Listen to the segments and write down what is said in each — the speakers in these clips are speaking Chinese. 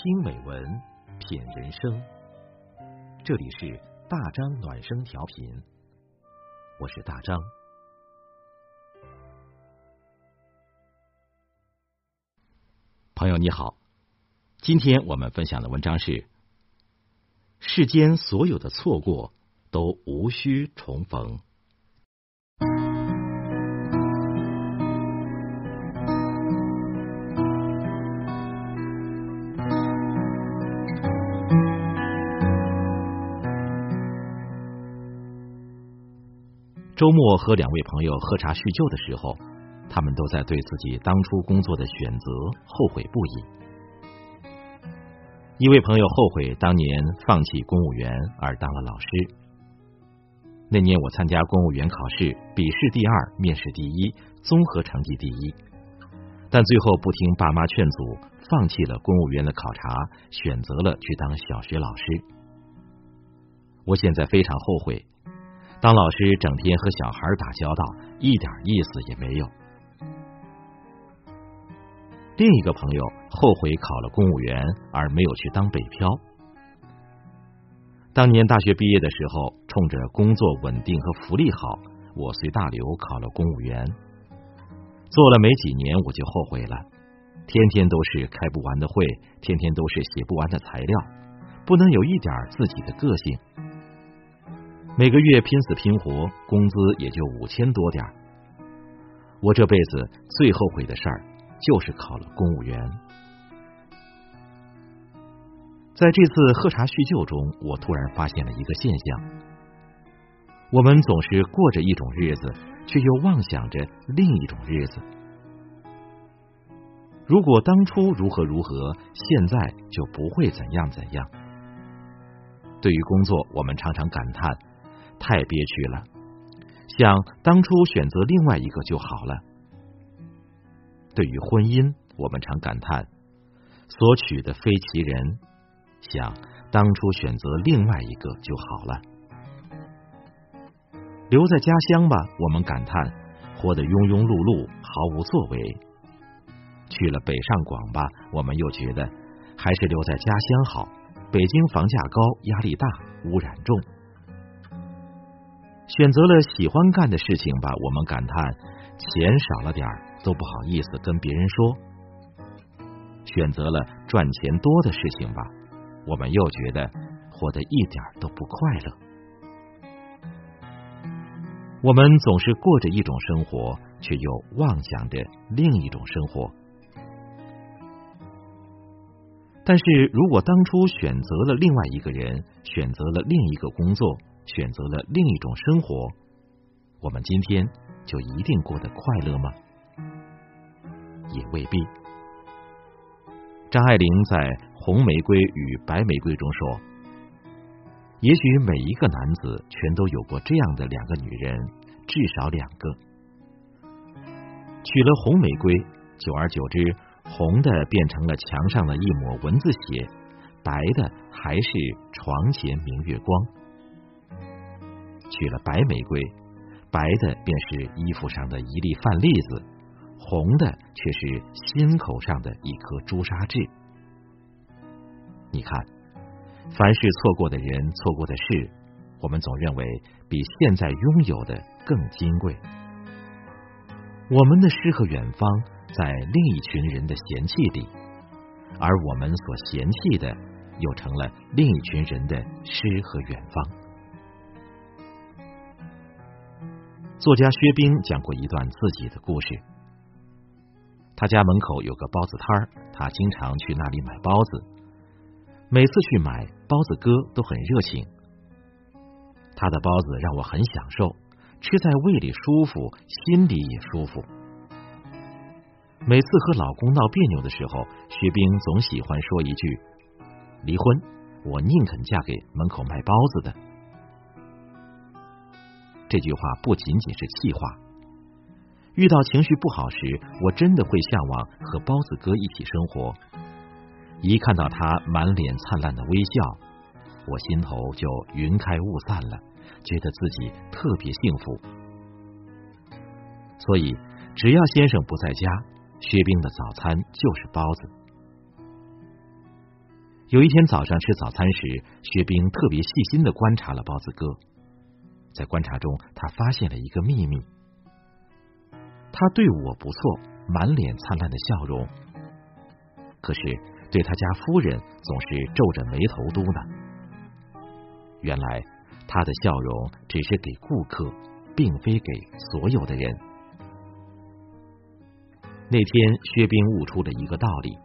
听美文，品人生。这里是大张暖声调频，我是大张。朋友你好，今天我们分享的文章是：世间所有的错过都无需重逢。周末和两位朋友喝茶叙旧的时候，他们都在对自己当初工作的选择后悔不已。一位朋友后悔当年放弃公务员而当了老师。那年我参加公务员考试，笔试第二，面试第一，综合成绩第一，但最后不听爸妈劝阻，放弃了公务员的考察，选择了去当小学老师。我现在非常后悔。当老师整天和小孩打交道，一点意思也没有。另一个朋友后悔考了公务员而没有去当北漂。当年大学毕业的时候，冲着工作稳定和福利好，我随大流考了公务员。做了没几年，我就后悔了。天天都是开不完的会，天天都是写不完的材料，不能有一点自己的个性。每个月拼死拼活，工资也就五千多点我这辈子最后悔的事儿，就是考了公务员。在这次喝茶叙旧中，我突然发现了一个现象：我们总是过着一种日子，却又妄想着另一种日子。如果当初如何如何，现在就不会怎样怎样。对于工作，我们常常感叹。太憋屈了，想当初选择另外一个就好了。对于婚姻，我们常感叹所娶的非其人，想当初选择另外一个就好了。留在家乡吧，我们感叹活得庸庸碌碌，毫无作为。去了北上广吧，我们又觉得还是留在家乡好。北京房价高，压力大，污染重。选择了喜欢干的事情吧，我们感叹钱少了点儿都不好意思跟别人说；选择了赚钱多的事情吧，我们又觉得活得一点都不快乐。我们总是过着一种生活，却又妄想着另一种生活。但是如果当初选择了另外一个人，选择了另一个工作，选择了另一种生活，我们今天就一定过得快乐吗？也未必。张爱玲在《红玫瑰与白玫瑰》中说：“也许每一个男子全都有过这样的两个女人，至少两个。娶了红玫瑰，久而久之，红的变成了墙上的一抹蚊子血，白的还是床前明月光。”娶了白玫瑰，白的便是衣服上的一粒饭粒子，红的却是心口上的一颗朱砂痣。你看，凡是错过的人、错过的事，我们总认为比现在拥有的更金贵。我们的诗和远方在另一群人的嫌弃里，而我们所嫌弃的，又成了另一群人的诗和远方。作家薛冰讲过一段自己的故事。他家门口有个包子摊儿，他经常去那里买包子。每次去买，包子哥都很热情。他的包子让我很享受，吃在胃里舒服，心里也舒服。每次和老公闹别扭的时候，薛冰总喜欢说一句：“离婚，我宁肯嫁给门口卖包子的。”这句话不仅仅是气话。遇到情绪不好时，我真的会向往和包子哥一起生活。一看到他满脸灿烂的微笑，我心头就云开雾散了，觉得自己特别幸福。所以，只要先生不在家，薛冰的早餐就是包子。有一天早上吃早餐时，薛冰特别细心的观察了包子哥。在观察中，他发现了一个秘密：他对我不错，满脸灿烂的笑容。可是对他家夫人总是皱着眉头嘟囔。原来他的笑容只是给顾客，并非给所有的人。那天，薛冰悟出了一个道理：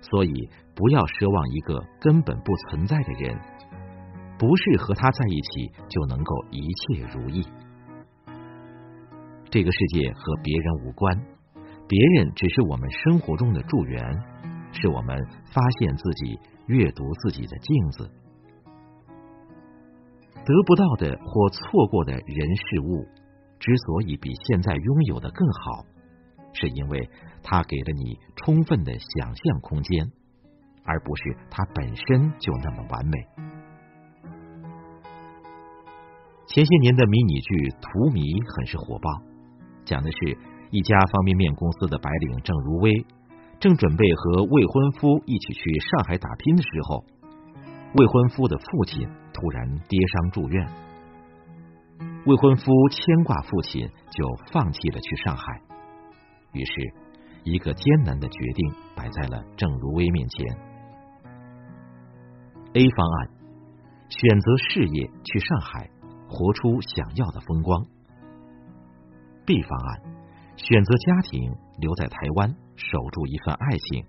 所以。不要奢望一个根本不存在的人，不是和他在一起就能够一切如意。这个世界和别人无关，别人只是我们生活中的助缘，是我们发现自己、阅读自己的镜子。得不到的或错过的人事物，之所以比现在拥有的更好，是因为它给了你充分的想象空间。而不是它本身就那么完美。前些年的迷你剧《荼蘼》很是火爆，讲的是一家方便面公司的白领郑如薇，正准备和未婚夫一起去上海打拼的时候，未婚夫的父亲突然跌伤住院，未婚夫牵挂父亲，就放弃了去上海。于是，一个艰难的决定摆在了郑如薇面前。A 方案，选择事业去上海，活出想要的风光；B 方案，选择家庭留在台湾，守住一份爱情。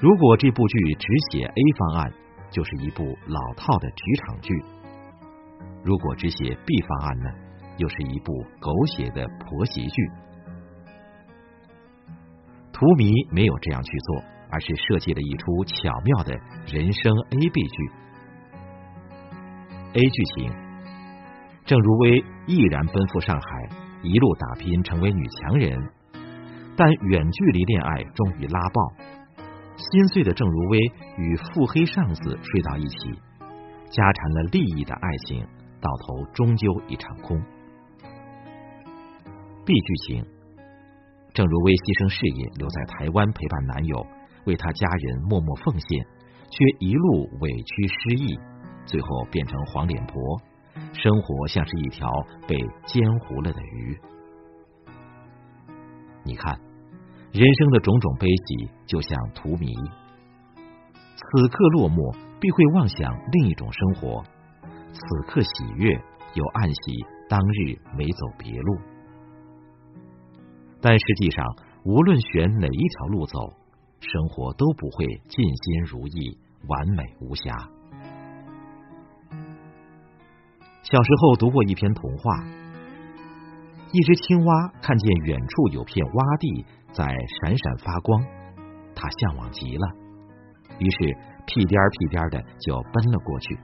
如果这部剧只写 A 方案，就是一部老套的职场剧；如果只写 B 方案呢，又是一部狗血的婆媳剧。荼蘼没有这样去做。而是设计了一出巧妙的人生 A B 剧。A 剧情：郑如薇毅然奔赴上海，一路打拼成为女强人。但远距离恋爱终于拉爆，心碎的郑如薇与腹黑上司睡到一起，家缠了利益的爱情，到头终究一场空。B 剧情：郑如薇牺牲事业，留在台湾陪伴男友。为他家人默默奉献，却一路委屈失意，最后变成黄脸婆，生活像是一条被煎糊了的鱼。你看，人生的种种悲喜，就像荼蘼，此刻落寞，必会妄想另一种生活；此刻喜悦，又暗喜当日没走别路。但实际上，无论选哪一条路走。生活都不会尽心如意、完美无瑕。小时候读过一篇童话，一只青蛙看见远处有片洼地在闪闪发光，它向往极了，于是屁颠儿屁颠儿的就奔了过去。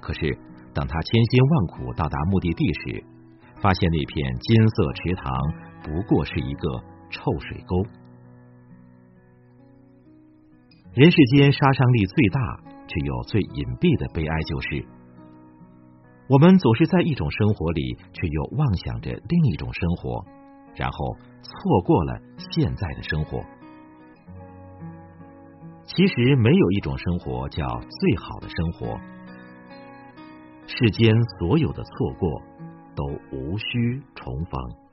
可是，等他千辛万苦到达目的地时，发现那片金色池塘不过是一个臭水沟。人世间杀伤力最大却又最隐蔽的悲哀，就是我们总是在一种生活里，却又妄想着另一种生活，然后错过了现在的生活。其实没有一种生活叫最好的生活，世间所有的错过都无需重逢。